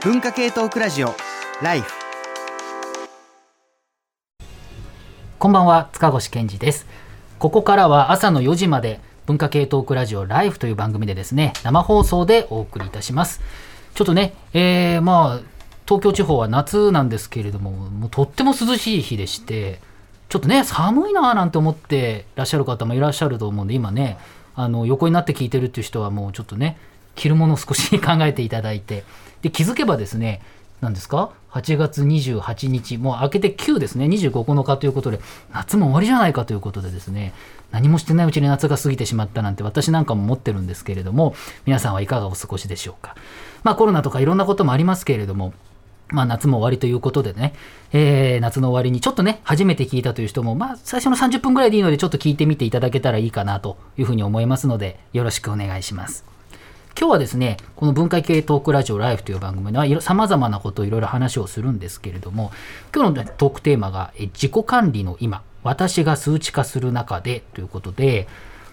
文化系トークラジオライフこんばんは塚越健二です。ここからは朝の4時まで文化系トークラジオライフという番組でですね生放送でお送りいたします。ちょっとね、えー、まあ東京地方は夏なんですけれどももうとっても涼しい日でしてちょっとね寒いなーなんて思ってらっしゃる方もいらっしゃると思うんで今ねあの横になって聞いてるっていう人はもうちょっとね着るものを少し 考えていただいてで気づけばですね何ですか？8月28日もう明けて9ですね。25日ということで夏も終わりじゃないかということでですね何もしてないうちに夏が過ぎてしまったなんて私なんかも思ってるんですけれども皆さんはいかがお過ごしでしょうか。まあコロナとかいろんなこともありますけれどもまあ夏も終わりということでね、えー、夏の終わりにちょっとね、初めて聞いたという人も、まあ最初の30分ぐらいでいいのでちょっと聞いてみていただけたらいいかなというふうに思いますので、よろしくお願いします。今日はですね、この文化系トークラジオライフという番組では様々なことをいろいろ話をするんですけれども、今日のトークテーマが自己管理の今、私が数値化する中でということで、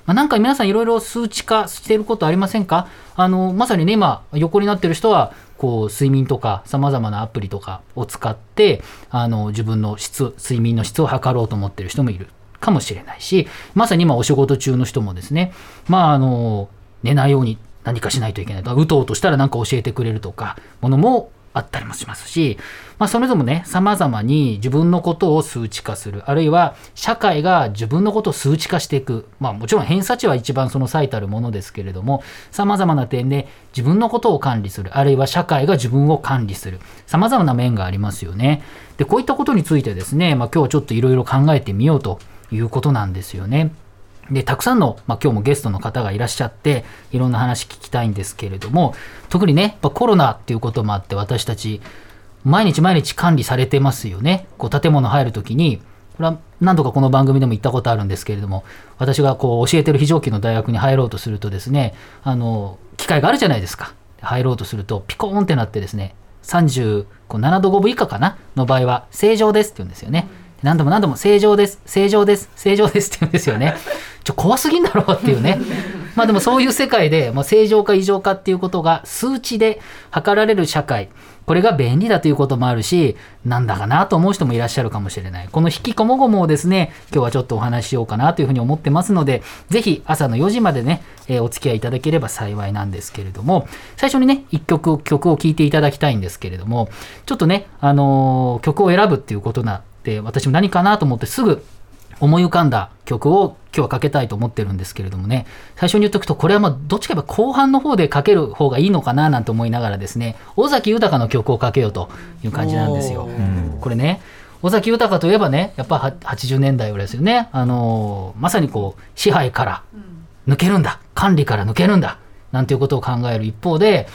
まあ、なんか皆さんいろいろ数値化していることありませんか？あの、まさにね、今横になってる人は、こう睡眠とか様々なアプリとかを使ってあの自分の質睡眠の質を測ろうと思ってる人もいるかもしれないしまさに今お仕事中の人もですねまああの寝ないように何かしないといけないと。うとうとしたら何か教えてくれるとか、ものもあったりもしますし、まあ、それぞれもね、様々に自分のことを数値化する、あるいは社会が自分のことを数値化していく、まあ、もちろん偏差値は一番その最たるものですけれども、様々な点で自分のことを管理する、あるいは社会が自分を管理する、様々な面がありますよね。で、こういったことについてですね、まあ、今日はちょっといろいろ考えてみようということなんですよね。で、たくさんの、まあ、今日もゲストの方がいらっしゃって、いろんな話聞きたいんですけれども、特にね、やっぱコロナっていうこともあって、私たち、毎日毎日管理されてますよね。こう、建物入るときに、これは何度かこの番組でも言ったことあるんですけれども、私がこう、教えてる非常勤の大学に入ろうとするとですね、あの、機会があるじゃないですか。入ろうとすると、ピコーンってなってですね、37度5分以下かなの場合は、正常ですって言うんですよね。何度も何度も正常です、正常です、正常ですって言うんですよね。ちょ、怖すぎんだろうっていうね。まあでもそういう世界で、まあ、正常か異常かっていうことが数値で測られる社会。これが便利だということもあるし、なんだかなと思う人もいらっしゃるかもしれない。この引きこもごもをですね、今日はちょっとお話ししようかなというふうに思ってますので、ぜひ朝の4時までね、えー、お付き合いいただければ幸いなんですけれども、最初にね、一曲、曲を聴いていただきたいんですけれども、ちょっとね、あのー、曲を選ぶっていうことなで、私も何かなと思ってすぐ思い浮かんだ曲を今日はかけたいと思ってるんですけれどもね、最初に言っとくと、これはまあどっちか言えば後半の方でかける方がいいのかななんて思いながらですね、尾崎豊の曲をかけようという感じなんですよ。これね、尾崎豊といえばね、やっぱ80年代ぐらいですよね。あのー、まさにこう、支配から抜けるんだ、管理から抜けるんだ、なんていうことを考える一方で、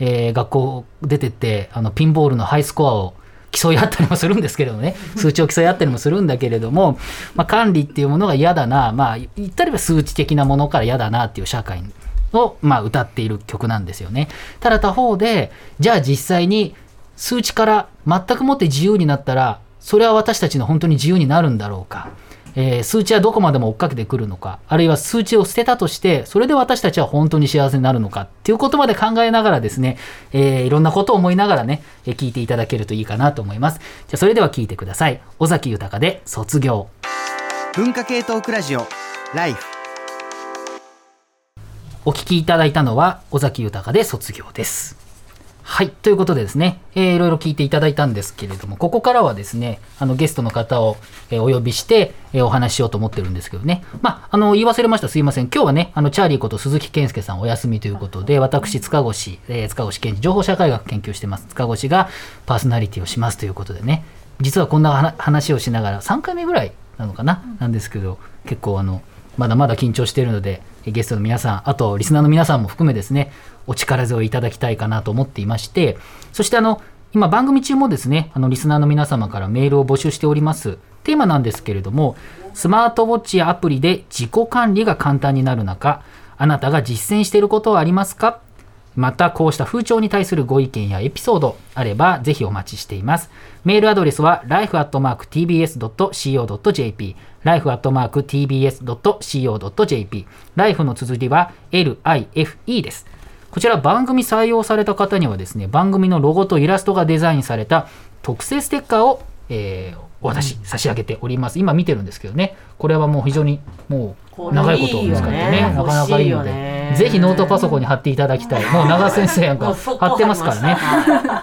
えー、学校出てって、あの、ピンボールのハイスコアを競い合ったりもするんですけれどもね、数値を競い合ったりもするんだけれども、まあ、管理っていうものが嫌だな、まあ、言ったら数値的なものから嫌だなっていう社会を、まあ、歌っている曲なんですよね。ただ他方で、じゃあ実際に数値から全くもって自由になったら、それは私たちの本当に自由になるんだろうか。えー、数値はどこまでも追っかけてくるのか、あるいは数値を捨てたとして、それで私たちは本当に幸せになるのかっていうことまで考えながらですね、えー、いろんなことを思いながらね、えー、聞いていただけるといいかなと思います。じゃあそれでは聞いてください。尾崎豊で卒業。文化系トークラジオ、ライフ。お聞きいただいたのは尾崎豊で卒業です。はい。ということでですね、えー、いろいろ聞いていただいたんですけれども、ここからはですね、あのゲストの方を、えー、お呼びして、えー、お話ししようと思ってるんですけどね。まあ、あの、言い忘れました。すいません。今日はね、あの、チャーリーこと鈴木健介さんお休みということで、私、塚越、えー、塚越健治情報社会学研究してます。塚越がパーソナリティをしますということでね、実はこんな話をしながら、3回目ぐらいなのかな、なんですけど、結構あの、まだまだ緊張してるので、ゲストの皆さん、あとリスナーの皆さんも含めですね、お力添えいただきたいかなと思っていまして、そしてあの、今番組中もですね、あのリスナーの皆様からメールを募集しております。テーマなんですけれども、スマートウォッチやアプリで自己管理が簡単になる中、あなたが実践していることはありますか？また、こうした風潮に対するご意見やエピソードあれば、ぜひお待ちしています。メールアドレスは life.tbs.co.jp life.tbs.co.jp life の綴りは life です。こちら番組採用された方にはですね番組のロゴとイラストがデザインされた特製ステッカーを、えーお渡し差し上げております、今見てるんですけどね。これはもう非常にもう長いことを使ってねなかなかいいのでぜひノートパソコンに貼っていただきたい。もう長先生なんか 貼ってますからね。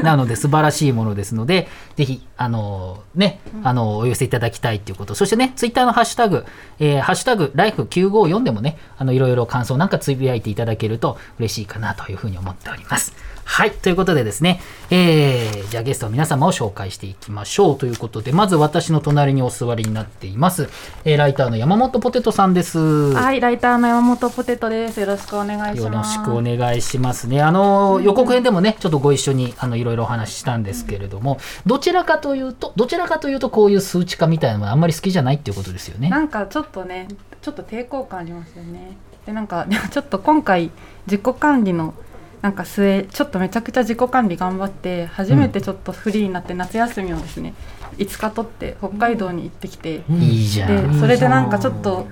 なので素晴らしいものですのでぜひあのねあのお寄せいただきたいということ。そしてねツイッターのハッシュタグ「えーハッシュタグライフ954」でもねあのいろいろ感想なんかつぶやいていただけると嬉しいかなというふうに思っております。はい。ということでですね、えー、じゃあゲストの皆様を紹介していきましょうということで、まず私の隣にお座りになっています、えーライターの山本ポテトさんです。はい、ライターの山本ポテトです。よろしくお願いしよろます。しくお願いしますね。あの、予告編でもね、ちょっとご一緒に、あの、いろいろお話ししたんですけれども、どちらかというと、どちらかというと、こういう数値化みたいなのはあんまり好きじゃないっていうことですよね。なんかちょっとね、ちょっと抵抗感ありますよね。で、なんか、でもちょっと今回自己管理の。なんか末ちょっとめちゃくちゃ自己管理頑張って初めてちょっとフリーになって夏休みをですね5日取って北海道に行ってきて、いいじゃん。でそれでなんかちょっと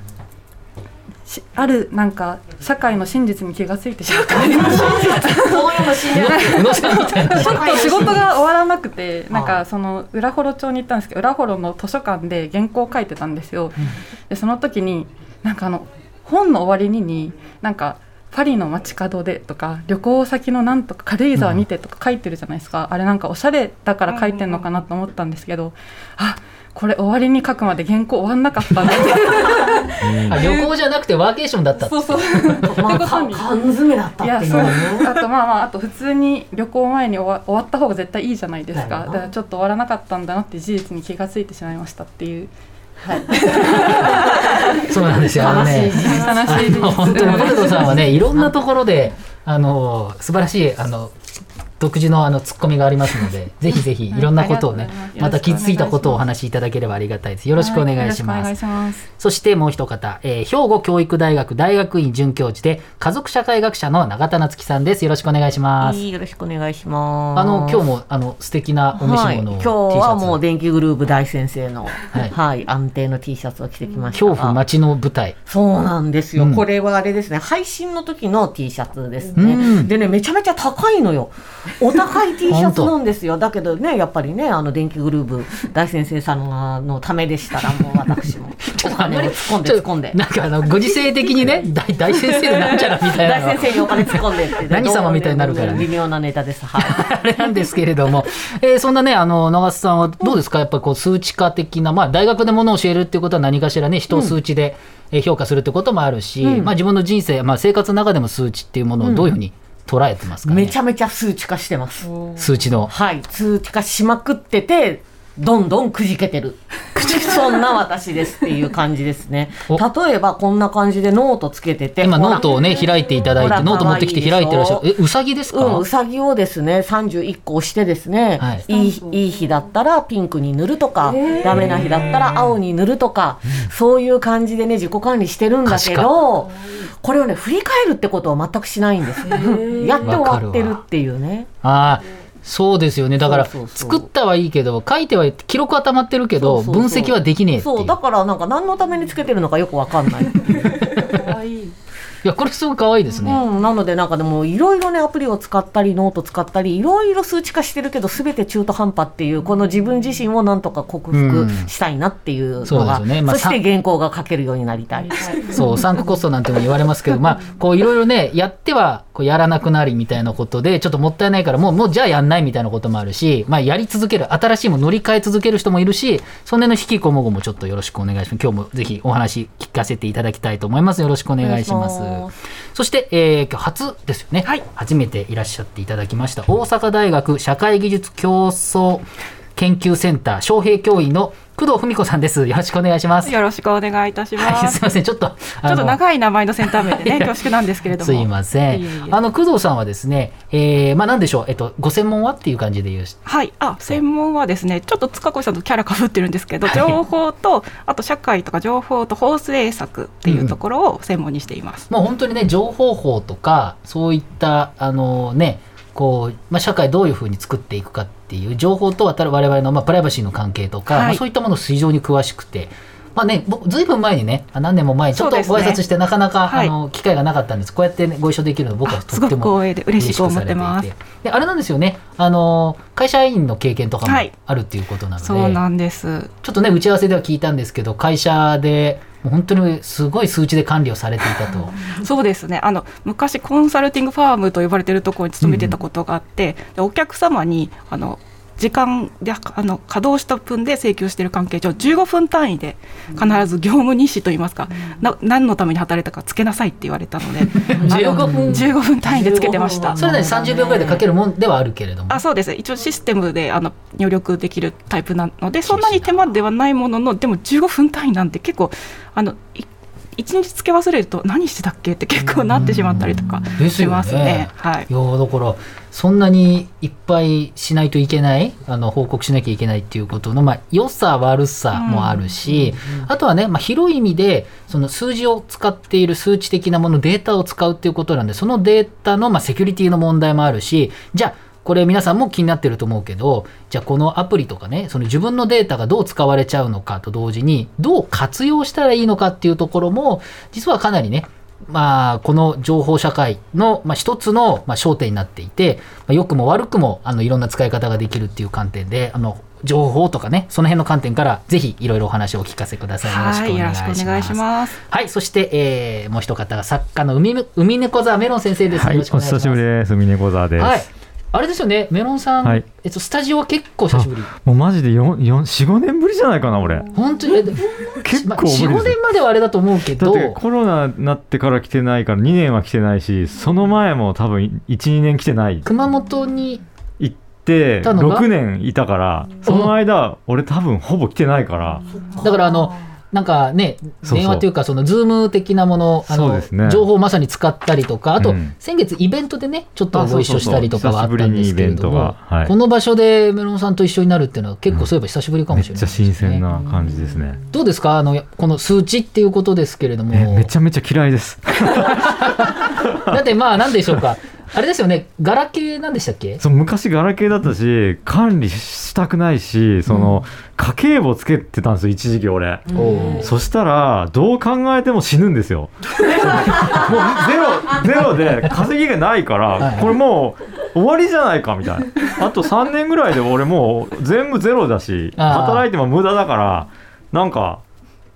しあるなんか社会の真実に気がついてしまった宇野さんみたいな。ちょっと仕事が終わらなくて、なんかその浦幌町に行ったんですけど、浦幌の図書館で原稿を書いてたんですよ。で、その時に、なんかあの本の終わりにに、なんか。パリの街角でとか旅行先のなんとか軽井沢にてとか書いてるじゃないですか、あれなんかおしゃれだから書いてんのかなと思ったんですけど、あこれ終わりに書くまで原稿終わんなかった。ん。だ あ旅行じゃなくてワーケーションだった。ってそうそう。まあ、缶詰だったいやそうっていう。ね。あとまあまああと普通に旅行前に終わ終わった方が絶対いいじゃないですか。だからちょっと終わらなかったんだなって事実に気がついてしまいましたっていう。はい ですよ。あのね。悲しい本当にポテトさんはねいろんなところであの素晴らしいあの独自のあのツッコミがありますので ぜひぜひいろんなことをねまた傷ついたことをお話しいただければありがたいです。よろしくお願いしはます。よろしくお願いします。そしてもう一方、えー兵庫教育大学大学院准教授で家族社会学者の永田夏樹さんです。よろしくお願いします。よろしくお願いします。あの今日もあの素敵なお召しはい、物を今 T シャツ、日はもう電気グループ大先生の、はい。はい、安定の T シャツを着てきました。が。恐怖街の舞台。そうなんですよ、うん。これはあれですね。配信の時の T シャツですね、うん。でねめちゃめちゃ高いのよお高い T シャツなんですよ。だけどねやっぱりねあの電気グループ大先生さんのためでしたらもう私も。お金を突っ込んで突っ込んで。なんかあのご時世的にね 大大先生なんちゃらみたいな大先生にお金突っ込んでって 何様みたいになるからね。微妙なネタです。はい。あれなんですけれども、えーそんなね、あの、長瀬さんはどうですか？やっぱりこう数値化的な、まあ大学でものを教えるっていうことは何かしらね、人を数値でえー評価するってこともあるし、うん。まあ自分の人生、まあ生活の中でも数値っていうものをどういうふうに捉えてますかね。めちゃめちゃ数値化してます数値の。はい数値化しまくっててどんどんくじけてる。そんな私ですっていう感じですね。お。例えばこんな感じでノートつけてて今ノートをね、開いていただいて、ノート持ってきて開いてらっしゃる。え、うさぎですか、うん、うさぎをですね31個押してですね、はい。い、いいい日だったらピンクに塗るとか、ダメな日だったら青に塗るとか、そういう感じでね自己管理してるんだけどこれをね振り返るってことは全くしないんです。やって終わってるっていうね。ああ、そうですよね。だから、そうそうそう作ったはいいけど、書いては、記録は溜まってるけど、そうそうそう分析はできねえ。そうだからなんか何のためにつけてるのかよくわかんないい いや、これすごい可愛いですね。うん、なのでなんかでもいろいろねアプリを使ったりノート使ったりいろいろ数値化してるけど全て中途半端っていうこの自分自身をなんとか克服したいなっていうそうですのが、よねまあそして原稿が書けるようになりたい。そう、サンクコストなんても言われますけど、まあ、こういろいろね、やっては、こうやらなくなりみたいなことで、ちょっともったいないから、もう、もうじゃあやんないみたいなこともあるし、まあ、やり続ける、新しいもの乗り換え続ける人もいるし、そんなの悲喜こもごもちょっとよろしくお願いします。今日もぜひお話聞かせていただきたいと思います。よろしくお願いします。そして、えー今日初ですよね、はい初めていらっしゃっていただきました、大阪大学社会技術競争研究センター、招聘教員の工藤文子さんです。よろしくお願いします。よろしくお願いいたします。はい、すみません、ちょっと、ちょっとい長い名前のセンター名でね、恐縮なんですけれども。すいません。いえいえあの工藤さんはですね、えー、まあなんでしょう、えっとご専門はっていう感じで言う。はい、あ、専門はですね、ちょっと塚越さんとキャラかぶってるんですけど、はい情報と、あと社会とか情報と放映作っていうところを専門にしています。もう本当にね情報法とかそういったあのねこうまあ社会どういうふうに作っていくかっていう情報と我々のまあプライバシーの関係とか、はいまあそういったもの非常に詳しくて。ままあね、僕ずいぶん前にね、あ何年も前にちょっとご挨拶して、なかなか、はいあの機会がなかったんです。こうやって、ね、ご一緒できるの僕はとってもく光栄で嬉しく思ってます嬉しくされていてで、あれなんですよね。あの会社員の経験とかもはいあるっていうことなので、そうなんです。ちょっとね打ち合わせでは聞いたんですけど、会社で本当にすごい数値で管理をされていたと。そうですねあの昔コンサルティングファームと呼ばれているところに勤めてたことがあって、でお客様にあの時間であの稼働した分で請求している関係上15分単位で必ず業務日誌といいますか、な何のために働いたかつけなさいって言われたので 15分。15分単位でつけてました。それなりに30秒ぐらいで書けるもんではあるけれども。あそうです。一応システムであの入力できるタイプなのでそんなに手間ではないもののでも15分単位なんて結構あのい一日つけ忘れると何してたっけ？って結構なってしまったりとかしますね。はい。いだからそんなにいっぱいしないといけないあの報告しなきゃいけないっていうことの、まあ、良さ悪さもあるし、あとはね、まあ、広い意味でその数字を使っている数値的なものデータを使うっていうことなんでそのデータの、まあ、セキュリティの問題もあるしじゃあこれ皆さんも気になってると思うけどじゃあこのアプリとかねその自分のデータがどう使われちゃうのかと同時にどう活用したらいいのかっていうところも実はかなりねまあ、この情報社会の、まあ、一つの、まあ、焦点になっていて、まあ、良くも悪くもあのいろんな使い方ができるっていう観点であの情報とかねその辺の観点からぜひいろいろお話をお聞かせください。よろしくはい、よお願いします。ろしくお願いします。はい、そして、えーもう一方が作家の海め海猫座メロン先生です。はい、よろしくおお願いします。久しぶりです。ミネコザです。はい、あれですよね、メロンさん、はいえっと、スタジオは結構久しぶり。もうマジで4、4、4、5年ぶりじゃないかな、俺。本当に、結構無理4、5です年まではあれだと思うけど、だってコロナになってから来てないから2年は来てないし、その前も多分1、2年来てない。熊本に、行って、たのが？6年いたから、その間、俺多分ほぼ来てないから、だからあの、なんかね、電話というか、そのズーム的なもの、あのね。情報をまさに使ったりとか、あと、うん。先月、イベントでね、ちょっとあご一緒したりとかはあったんですけれどもはい。この場所でメロンさんと一緒になるっていうのは、結構そういえば久しぶりかもしれないめっちゃ新鮮な感じですね。どうですか？あの、この数値っていうことですけれども、えめちゃめちゃ嫌いです。だってまあ、なんでしょうか、あれですよね、ガラケーなんでしたっけ？そう昔ガラケーだったし管理したくないしその、家計簿つけてたんですよ一時期俺、そしたらどう考えても死ぬんですよ。もうゼロゼロで稼ぎがないからはい。これもう終わりじゃないかみたいな。あと3年ぐらいで俺もう全部ゼロだし働いても無駄だからなんか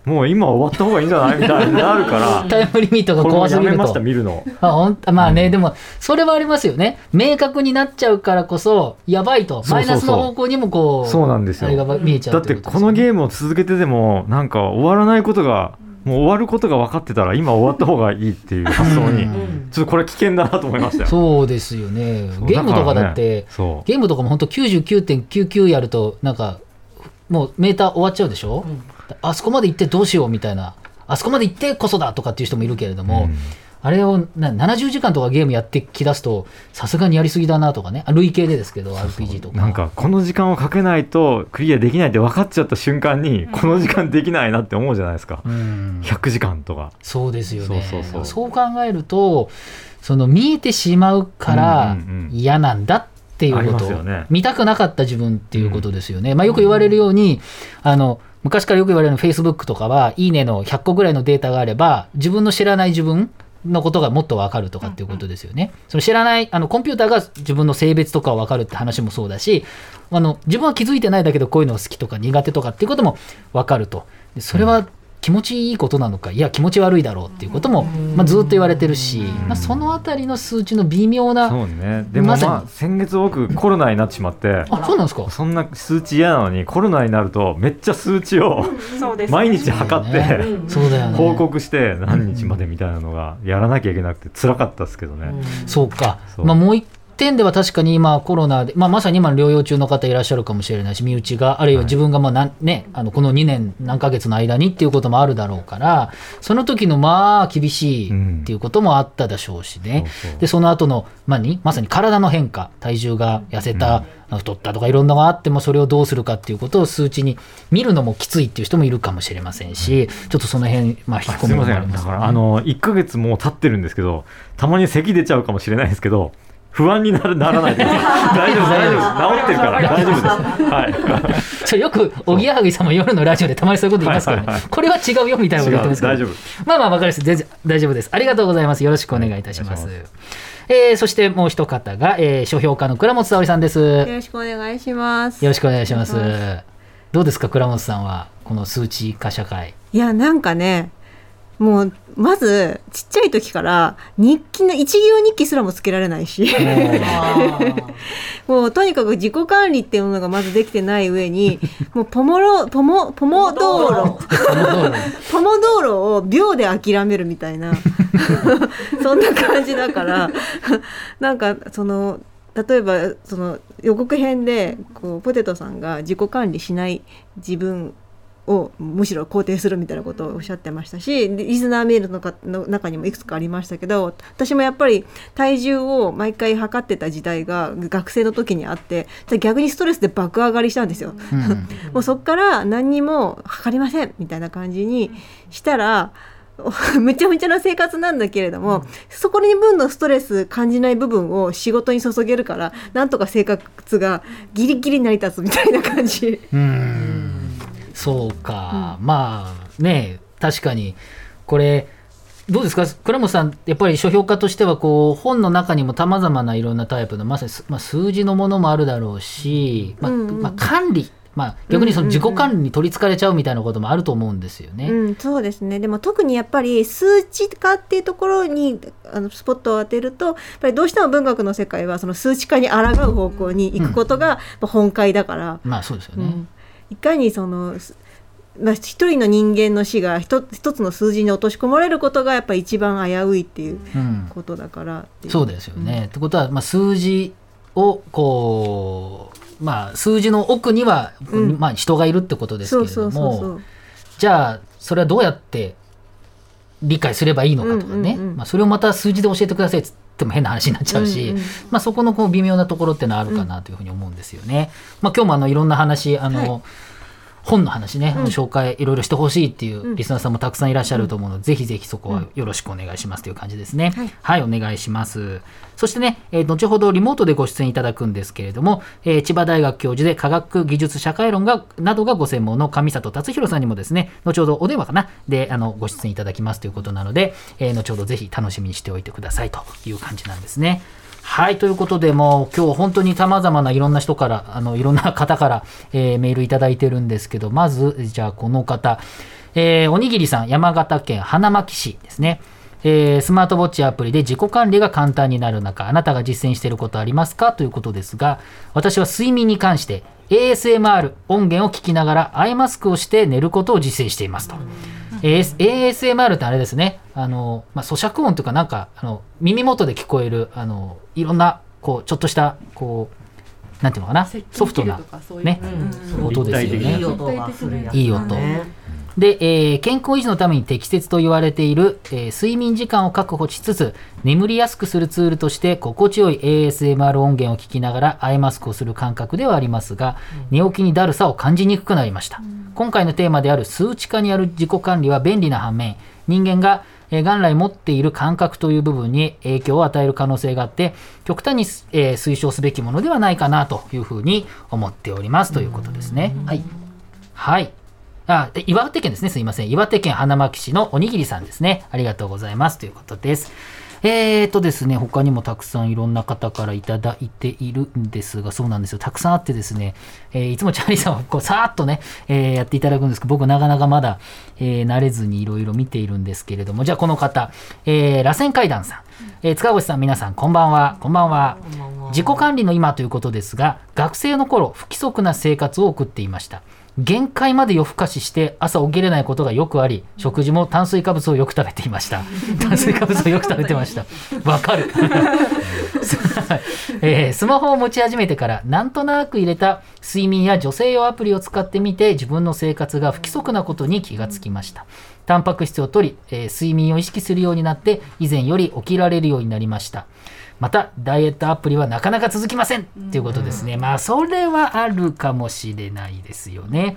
もう今終わった方がいいんじゃないみたいになるから。タイムリミットが怖すぎると。うやめました。見るのあほん。まあね、うん。でも、それはありますよね。明確になっちゃうからこそ、やばいと、マイナスの方向にもこう、そうなんですよ。あれが見えちゃうだってこのゲームを続けてでもなんか終わらないことがもう終わることが分かってたら今終わった方がいいっていう。発想に。ちょっとこれ危険だなと思いましたよ。そうですよね。ゲームとかだって、そう。ゲームとかも本当99.99やると、なんか、もうメーター終わっちゃうでしょ、あそこまで行ってどうしようみたいな、あそこまで行ってこそだとかっていう人もいるけれども、うん。あれをな70時間とかゲームやってきだすと、さすがにやりすぎだなとかね、あ累計でですけど、RPG とか。なんかこの時間をかけないとクリアできないって分かっちゃった瞬間にこの時間できないなって思うじゃないですか。うん。100時間とか。そうですよね。そうそうそう。考えると、その見えてしまうからうんうんうん。嫌なんだっていうこと、ますよね。見たくなかった自分っていうことですよね。まあよく言われるように、あの、昔からよく言われる Facebook とかは、いいねの100個ぐらいのデータがあれば、自分の知らない自分のことがもっとわかるとかっていうことですよね。その知らない、あの、コンピューターが自分の性別とかをわかるって話もそうだし、あの、自分は気づいてないだけどこういうのが好きとか苦手とかっていうこともわかると。でそれは気持ちいいことなのか、いや、気持ち悪いだろうっていうことも、まあ、ずっと言われてるし、まあ、そのあたりの数値の微妙な、そうねでもまさにまあ先月僕コロナになってしまってあ、そうなんですか？そんな数値嫌なのにコロナになるとめっちゃ数値を毎日測って、ねそうだよね。報告して何日までみたいなのがやらなきゃいけなくて辛かったですけどね。そうか。そうまあ、もう一点では確かに今コロナで、まあ、まさに今療養中の方いらっしゃるかもしれないし、身内が、あるいは自分がまあなん、ね、あのこの2年何ヶ月の間にっていうこともあるだろうから、その時のまあ厳しいっていうこともあったでしょうしね。そうそう。で、その後の、まあに、まさに体の変化、体重が痩せた、太ったとかいろんなのがあっても、それをどうするかっていうことを数値に見るのもきついっていう人もいるかもしれませんし、ちょっとその辺、まあ、引き込みもありますだからあの1ヶ月もう経ってるんですけど、たまに咳出ちゃうかもしれないですけど、不安になるならないで 大丈夫大丈夫治ってるから。大丈夫です。はい。よくおぎやはぎさんも夜のラジオでたまにそういうこと言いますからね、はいはい。はいこれは違うよみたいなこと言ってますけど。違う大丈夫まあまあわかります全然大丈夫です。ありがとうございます。よろしくお願いいたします、えーそしてもう一方が、えー書評家の倉本沙織さんです。よよろしくお願いします。ろしくお願いします。どうですか倉本さんはこの数値化社会。いや、なんかね、もう、まず、ちっちゃい時から、日記の、一行日記すらもつけられないし、もう、とにかく自己管理っていうものがまずできてない上に、もう、ポモロ、ポモ、ポモ道路、ポモ道路。を秒で諦めるみたいな、そんな感じだから、なんか、その、例えばその予告編でこうポテトさんが自己管理しない自分をむしろ肯定するみたいなことをおっしゃってましたしでリスナーメールのかの中にもいくつかありましたけど私もやっぱり体重を毎回測ってた時代が学生の時にあって逆にストレスで爆上がりしたんですよ。うん もうそっから何にも測りませんみたいな感じにしたら むちゃむちゃな生活なんだけれども、そこに分のストレス感じない部分を仕事に注げるからなんとか生活がギリギリ成り立つみたいな感じ。うーんそうか、まあね確かに。これどうですか？倉本さんやっぱり書評家としてはこう本の中にもさまざまないろんなタイプのまさにす、まあ、数字のものもあるだろうし、まあうんうん。まあ、管理、まあ、逆にその自己管理に取りつかれちゃうみたいなこともあると思うんですよね。うん、そうですね。でも特にやっぱり数値化っていうところにあのスポットを当てるとやっぱりどうしても文学の世界はその数値化に抗う方向に行くことが本会だから、まあそうですよね。うんいかにその、すまあ、一人の人間の死が一つ一つの数字に落とし込まれることがやっぱり一番危ういっていううん。ことだからっていそうですよね。ってことは、まあ、数字をこう、まあ、数字の奥には、うん。まあ、人がいるってことですけれどもじゃあそれはどうやって理解すればいいのかとかね、うんうんうん。まあ、それをまた数字で教えてくださいっつっても変な話になっちゃうし、うんうん。まあ、そこのこう微妙なところってのはあるかなというふうに思うんですよね。まあ、今日もあのいろんな話あの、はい本の話ね、うん紹介いろいろしてほしいっていううんリスナーさんもたくさんいらっしゃると思うので、ぜひぜひそこはよろしくお願いしますという感じですね。はい、お願いします。そしてね、えー後ほどリモートでご出演いただくんですけれども、えー千葉大学教授で科学技術社会論がなどがご専門の上里達弘さんにもですね、後ほどお電話かなであのご出演いただきますということなので、えー後ほどぜひ楽しみにしておいてくださいという感じなんですね。はい。ということで、もう今日本当に様々ないろんな人から、あの、いろんな方から、えーメールいただいてるんですけど、まず、じゃあこの方、えーおにぎりさん、山形県花巻市ですね。えースマートウォッチアプリで自己管理が簡単になる中、あなたが実践していることありますか？ということですが、私は睡眠に関して ASMR 音源を聞きながらアイマスクをして寝ることを実践していますと。AS ASMR ってあれですね、あの、まあ、咀嚼音というかなんか、あの、耳元で聞こえる、あの、いろんな、こう、ちょっとした、こう、なんていうのかな、ソフトな、ね、音ですよね。いい。音いい音で、えー健康維持のために適切と言われている、えー睡眠時間を確保しつつ眠りやすくするツールとして心地よい ASMR 音源を聞きながらアイマスクをする感覚ではありますが、寝起きにだるさを感じにくくなりました、今回のテーマである数値化にある自己管理は便利な反面人間がえー元来持っている感覚という部分に影響を与える可能性があって極端に、えー推奨すべきものではないかなというふうに思っております。ということですね。はい、はいあ、で岩手県ですね。すいません。岩手県花巻市のおにぎりさんですね。ありがとうございます。ということです。えーとですね、他にもたくさんいろんな方からいただいているんですが、そうなんですよ。たくさんあってですね、えーいつもチャーリーさんはこうさーっとね、えーやっていただくんですけど、僕なかなかまだ、えー慣れずにいろいろ見ているんですけれども、じゃあこの方、えー、螺旋階段さん、えー塚越さん、皆さん、こんばんは。こんばんは。自己管理の今ということですが、学生の頃、不規則な生活を送っていました。限界まで夜更かしして朝起きれないことがよくあり食事も炭水化物をよく食べていました。炭水化物をよく食べてました。わかる、えースマホを持ち始めてからなんとなく入れた睡眠や女性用アプリを使ってみて自分の生活が不規則なことに気がつきました。タンパク質を取り、えー睡眠を意識するようになって以前より起きられるようになりましたまたダイエットアプリはなかなか続きませんということですねまあそれはあるかもしれないですよね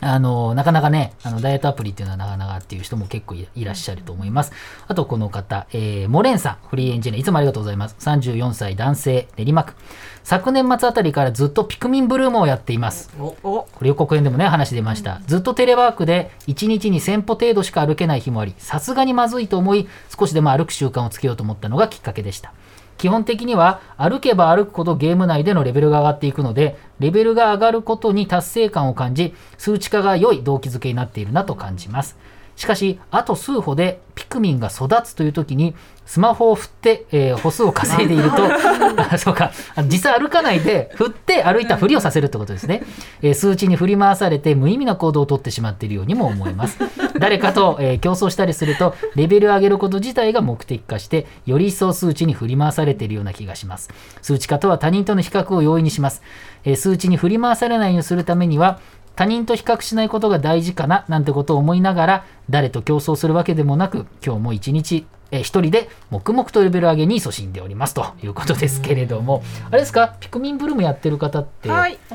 あの、なかなかね、あの、ダイエットアプリっていうのはなかなかっていう人も結構いいらっしゃると思います。あと、この方、えー、モレンさん、フリーエンジニア、いつもありがとうございます。34歳男性、練馬区。昨年末あたりからずっとピクミンブルームをやっています。これ予告編でもね、話出ました。ずっとテレワークで1日に1000歩程度しか歩けない日もあり、さすがにまずいと思い、少しでも歩く習慣をつけようと思ったのがきっかけでした。基本的には歩けば歩くほどゲーム内でのレベルが上がっていくのでレベルが上がることに達成感を感じ数値化が良い動機づけになっているなと感じます。しかしあと数歩でピクミンが育つという時にスマホを振って、えー歩数を稼いでいるとあそうか。実際歩かないで振って歩いたふりをさせるってことですね、えー数値に振り回されて無意味な行動をとってしまっているようにも思えます。誰かと、えー競争したりするとレベルを上げること自体が目的化してより一層数値に振り回されているような気がします。数値化とは他人との比較を容易にします、えー数値に振り回されないようにするためには他人と比較しないことが大事かななんてことを思いながら誰と競争するわけでもなく今日も一日えー一人で黙々とレベル上げに勤しんでおりますということですけれども、あれですか？ピクミンブルームやってる方って、はい。え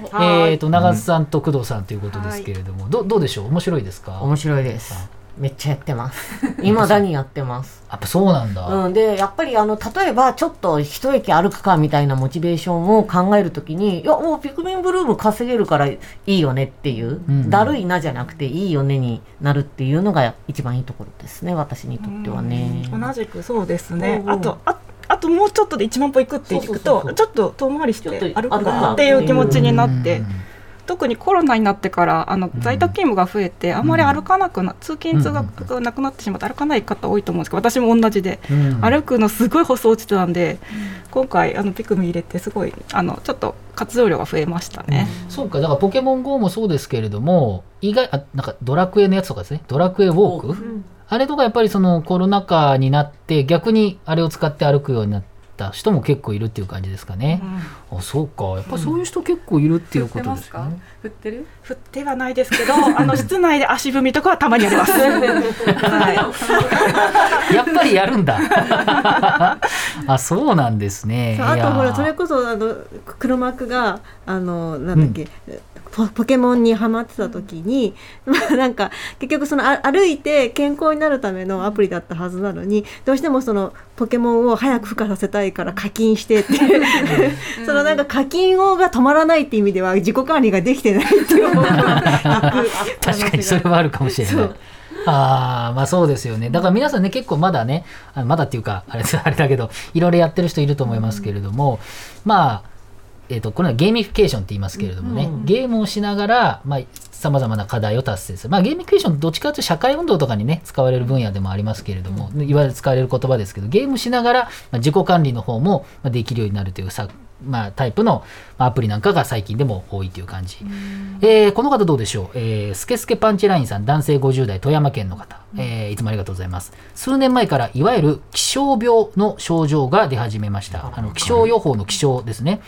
ー、と長津さんと工藤さんということですけれども、どどうでしょう？面白いですか？面白いですめっちゃやってます。未だにやってます。やっぱそうなんだ、うん、でやっぱりあの例えばちょっと一駅歩くかみたいなモチベーションを考えるときにいやもうピクミンブルーム稼げるからいいよねっていう、うんだるいなじゃなくていいよねになるっていうのが一番いいところですね私にとってはね。同じくそうですね。うん。うんあとああともうちょっとで1万歩行くっていくそうそうそうそう。とちょっと遠回りして歩くかかっていう気持ちになって。うん特にコロナになってからあの在宅勤務が増えてあん。まり歩かなくな通勤通学がなくなってしまって歩かない方多いと思うんですけど私も同じでうん。歩くのすごい細落ちてたんで今回あのピクミン入れてすごいあのちょっと活動量が増えましたね。そうかだからポケモン GO もそうですけれども意外あなんかドラクエのやつとかですね。ドラクエウォーク、あれとかやっぱりそのコロナ禍になって逆にあれを使って歩くようになった人も結構いるっていう感じですかね、あそうか。やっぱそういう人結構いるっていうことますかですよね、振ってる？振ってはないですけどあの室内で足踏みとかはたまにやります。はい。やっぱりやるんだ。あそうなんですね。あとほらそれこそあの黒幕があのなんだっけ、ポポケモンにハマってた時に、まあなんか結局そのあ歩いて健康になるためのアプリだったはずなのにどうしてもそのポケモンを早く孵化させたいから課金してっていう。そのなんか課金をが止まらないっていう意味では自己管理ができてないっていう方が。楽 確かにそれはあるかもしれない。ああまあそうですよね。だから皆さんね結構まだねあまだっていうかあれあれだけどいろいろやってる人いると思いますけれども、まあえー、とこれはゲーミフィケーションって言いますけれどもね、ゲームをしながらさまざ、まな課題を達成する、まあ、ゲーミフィケーションどっちかというと社会運動とかにね使われる分野でもありますけれども、いわゆる使われる言葉ですけどゲームしながら、まあ、自己管理の方もまあできるようになるというさ、まあ、タイプのまあアプリなんかが最近でも多いという感じ、えーこの方どうでしょう、えースケスケパンチラインさん男性50代富山県の方、えーいつもありがとうございます。数年前からいわゆる気象病の症状が出始めました。あの気象予報の気象ですね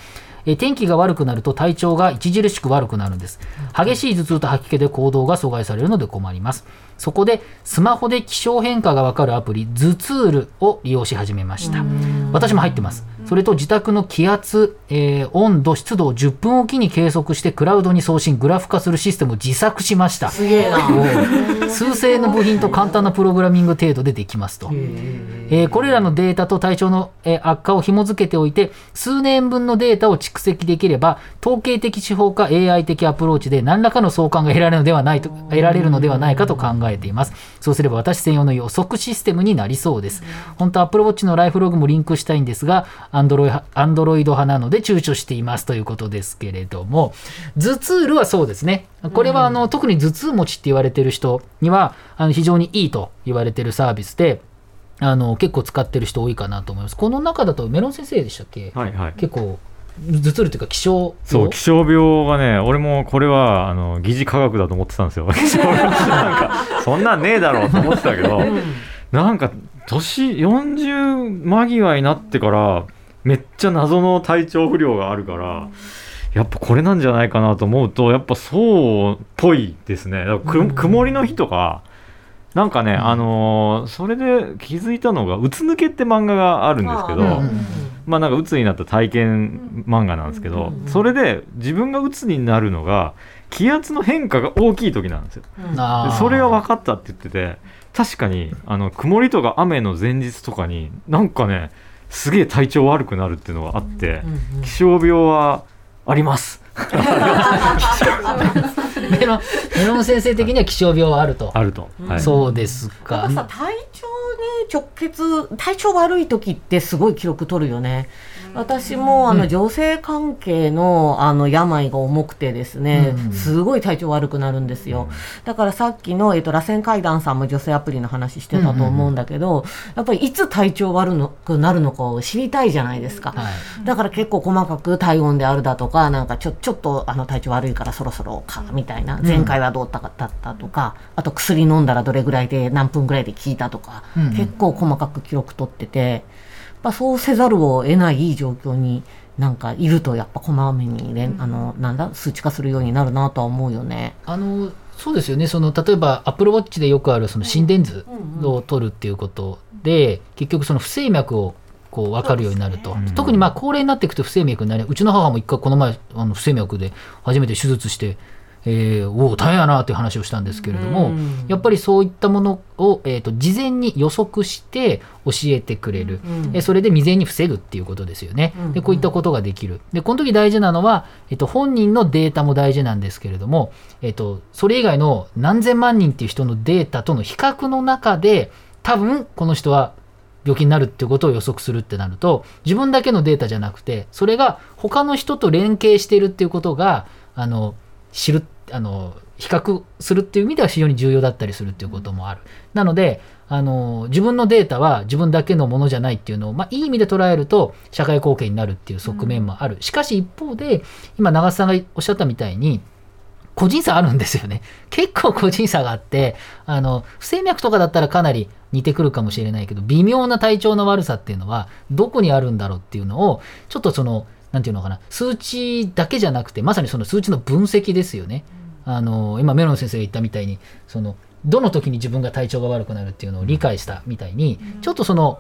えー天気が悪くなると体調が著しく悪くなるんです。激しい頭痛と吐き気で行動が阻害されるので困ります。そこでスマホで気象変化がわかるアプリ頭痛ールを利用し始めました。私も入ってますそれと自宅の気圧、えー温度湿度を10分おきに計測してクラウドに送信グラフ化するシステムを自作しました。すげえな。数勢の部品と簡単なプログラミング程度でできますと、えーこれらのデータと体調の、えー悪化を紐付けておいて数年分のデータを蓄積できれば統計的手法か AI 的アプローチで何らかの相関が得られるのではないと得られるのではないかと考えています。そうすれば私専用の予測システムになりそうです。本当は Apple Watch のライフログもリンクしたいんですが Android, Android 派なので躊躇していますということですけれども頭痛はそうですね。これはあの、特に頭痛持ちって言われてる人にはあの非常にいいと言われてるサービスであの結構使ってる人多いかなと思います。この中だとメロン先生でしたっけ、はいはい。結構頭痛るというか気象そう気象病がね俺もこれはあの疑似科学だと思ってたんですよ。そんなんねえだろうと思ってたけどなんか年40間際になってからめっちゃ謎の体調不良があるからやっぱこれなんじゃないかなと思うとやっぱそうっぽいですね。だからく曇りの日とかなんかね、あのーそれで気づいたのが「うつ抜け」って漫画があるんですけど、あーうんまあなんか鬱になった体験漫画なんですけど、それで自分が鬱になるのが気圧の変化が大きい時なんですよ。それが分かったって言ってて確かにあの曇りとか雨の前日とかになんかねすげえ体調悪くなるっていうのがあって、気象病はあります。メロンメロン先生的には気象病はあると。あると。はいそうですかなんか。さ体調に直結体調悪い時ってすごい記録取るよね。私もあの女性関係のあの病が重くてですね、うん。すごい体調悪くなるんですよ。だからさっきの、えっと、螺旋階段さんも女性アプリの話してたと思うんだけど、やっぱりいつ体調悪くなるのかを知りたいじゃないですか。はい。だから結構細かく体温であるだとか、なんかちょちょっとあの体調悪いからそろそろかみたいな、前回はどうだったとか、あと薬飲んだらどれぐらいで何分ぐらいで効いたとか、結構細かく記録取ってて、ぱそうせざるを得ない状況になんかいると、やっぱこまめに連、あのなんだ数値化するようになるなとは思うよね。あのそうですよね。その例えばアップルウォッチでよくあるその心電図を取るっていうことで、結局その不整脈をこう分かるようになると、特にまあ高齢になっていくと不整脈になりうちの母も一回この前あの不整脈で初めて手術して、えー、おお大変やなっていう話をしたんですけれども、うんやっぱりそういったものを、えー、と事前に予測して教えてくれる、えーそれで未然に防ぐっていうことですよね。でこういったことができる。でこの時大事なのは、えっと本人のデータも大事なんですけれども、えっとそれ以外の何千万人っていう人のデータとの比較の中で多分この人は病気になるっていうことを予測するってなると自分だけのデータじゃなくてそれが他の人と連携しているっていうことがあの知るあの比較するっていう意味では非常に重要だったりするっていうこともある。なのであの自分のデータは自分だけのものじゃないっていうのを、まあ、いい意味で捉えると社会貢献になるっていう側面もある。しかし一方で今長瀬さんがおっしゃったみたいに個人差あるんですよね。結構個人差があって、あの、不整脈とかだったらかなり似てくるかもしれないけど、微妙な体調の悪さっていうのは、どこにあるんだろうっていうのを、ちょっとその、なんていうのかな、数値だけじゃなくて、まさにその数値の分析ですよね。あの、今、メロン先生が言ったみたいに、その、どの時に自分が体調が悪くなるっていうのを理解したみたいに、ちょっとその、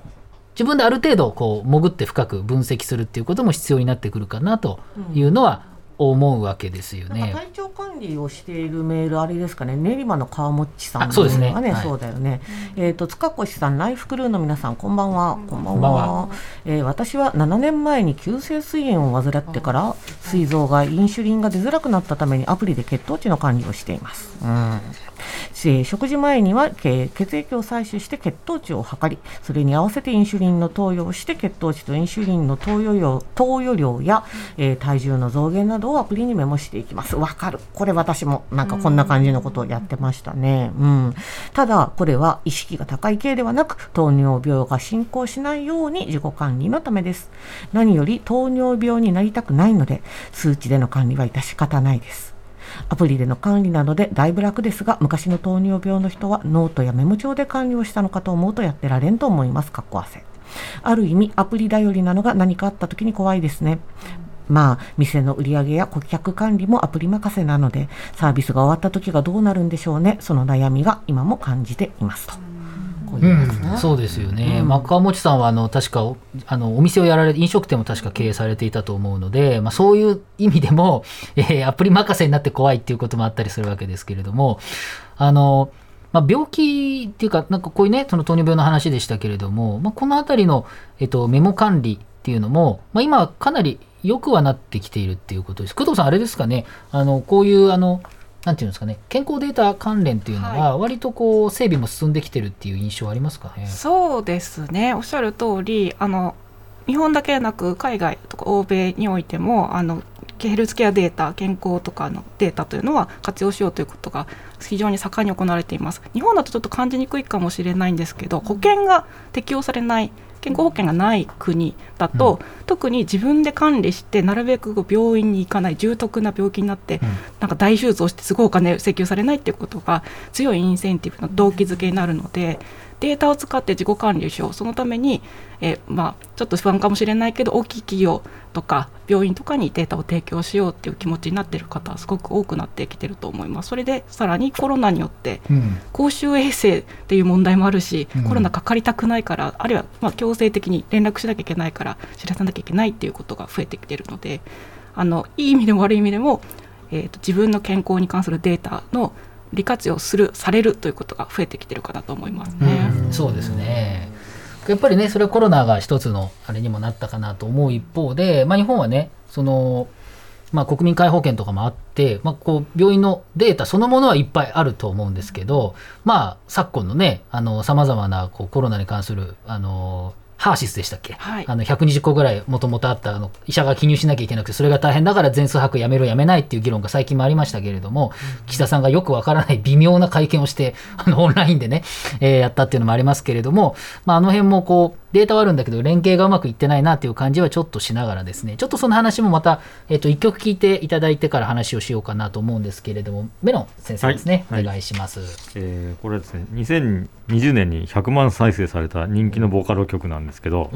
自分である程度こう潜って深く分析するっていうことも必要になってくるかなというのは思うわけですよね。体調管理をしているメールあれですかね。練馬の川もっちさんあそうですね。がね、はい。そうだよね、えっ、と塚越さんライフクルーの皆さんこんばんは。こんばんは。こんばんは。えー私は7年前に急性膵炎を患ってから膵臓がインシュリンが出づらくなったためにアプリで血糖値の管理をしています、うんえー食事前にはけ血液を採取して血糖値を測りそれに合わせてインシュリンの投与をして血糖値とインシュリンの投与量投与量や、えー体重の増減などをアプリにメモしていきます。わかる。これ私もなんかこんな感じのことをやってましたね、うん、ただこれは意識が高い系ではなく糖尿病が進行しないように自己管理のためです。何より糖尿病になりたくないので数値での管理は致し方ないですアプリでの管理なのでだいぶ楽ですが昔の糖尿病の人はノートやメモ帳で管理をしたのかと思うとやってられんと思います。かっこ汗ある意味アプリ頼りなのが何かあった時に怖いですね。まあ店の売り上げや顧客管理もアプリ任せなのでサービスが終わった時がどうなるんでしょうね。その悩みが今も感じていますと。こういうん、そうですよね、うん。まあ川持さんはあの確かおあのお店をやられ飲食店も確か経営されていたと思うので、まあ、そういう意味でも、えーアプリ任せになって怖いっていうこともあったりするわけですけれどもあの、まあ、病気っていうかなんかこういうねその糖尿病の話でしたけれども、まあ、この辺りの、えっと、メモ管理っていうのも、まあ、今はかなり良くはなってきているっていうことです。工藤さんあれですかね。あのこういうあのなんていうんですかね健康データ関連っていうのは割とこう整備も進んできてるっていう印象ありますか？ね。そうですね。おっしゃる通りあの日本だけでなく海外とか欧米においてもあのヘルスケアデータ健康とかのデータというのは活用しようということが非常に盛んに行われています。日本だとちょっと感じにくいかもしれないんですけど保険が適用されない健康保険がない国だと、特に自分で管理してなるべく病院に行かない重篤な病気になって、なんか大手術をしてすごいお金請求されないっていうことが強いインセンティブの動機づけになるのでデータを使って自己管理をしよう。そのために、えーまあ、ちょっと不安かもしれないけど大きい企業とか病院とかにデータを提供しようっていう気持ちになっている方はすごく多くなってきてると思います。それでさらにコロナによってうん。公衆衛生っていう問題もあるし、うん。コロナかかりたくないからあるいはまあ強制的に連絡しなきゃいけないから知らさなきゃいけないっていうことが増えてきてるのであのいい意味でも悪い意味でも、えー、と自分の健康に関するデータの利活用するされるということが増えてきてるかなと思いますね。うそうですね。やっぱりね、それはコロナが一つのあれにもなったかなと思う一方で、まあ、日本はね、その、まあ、国民皆保険とかもあって、まあ、こう病院のデータそのものはいっぱいあると思うんですけど、まあ、昨今のね、さまざまなこうコロナに関する、あのハーシスでしたっけ、はい。あの120個ぐらいもともとあったあの医者が記入しなきゃいけなくてそれが大変だから全数把握やめろやめないっていう議論が最近もありましたけれども、岸田さんがよくわからない微妙な会見をしてあのオンラインでね、えーやったっていうのもありますけれども、まあ、あの辺もこうデータはあるんだけど連携がうまくいってないなっていう感じはちょっとしながらですね。ちょっとその話もまた、えっと1曲聞いていただいてから話をしようかなと思うんですけれども。メロン先生ですね、はい。お願いします。えーこれはですね。2020年に100万再生された人気のボカロ曲なんですけど、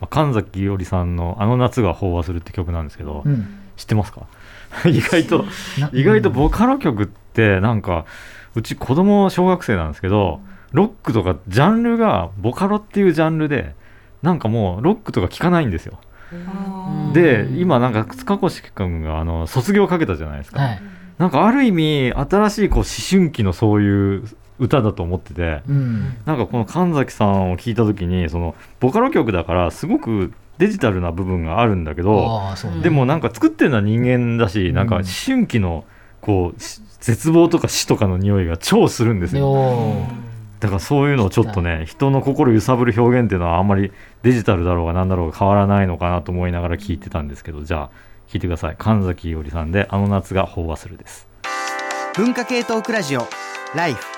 まあ神崎伊織さんの「あの夏が飽和する」って曲なんですけど、うん。知ってますか？意外とな意外とボカロ曲ってなんかうち子供小学生なんですけどロックとかジャンルがボカロっていうジャンルでなんかもうロックとか聞かないんですよ。で今なんか塚越君があの卒業かけたじゃないですか、はい。なんかある意味新しいこう思春期のそういう歌だと思っててうん。なんかこの神崎さんを聞いた時にそのボカロ曲だからすごくデジタルな部分があるんだけどああそうでもなんか作ってるのは人間だし、うん。なんか思春期のこうし絶望とか死とかの匂いが超するんですよ。よだからそういうのをちょっとね人の心揺さぶる表現っていうのはあんまりデジタルだろうが何だろうが変わらないのかなと思いながら聞いてたんですけどじゃあ聞いてください。神崎伊織さんで「あの夏が飽和する」です。文化系トークラジオライフ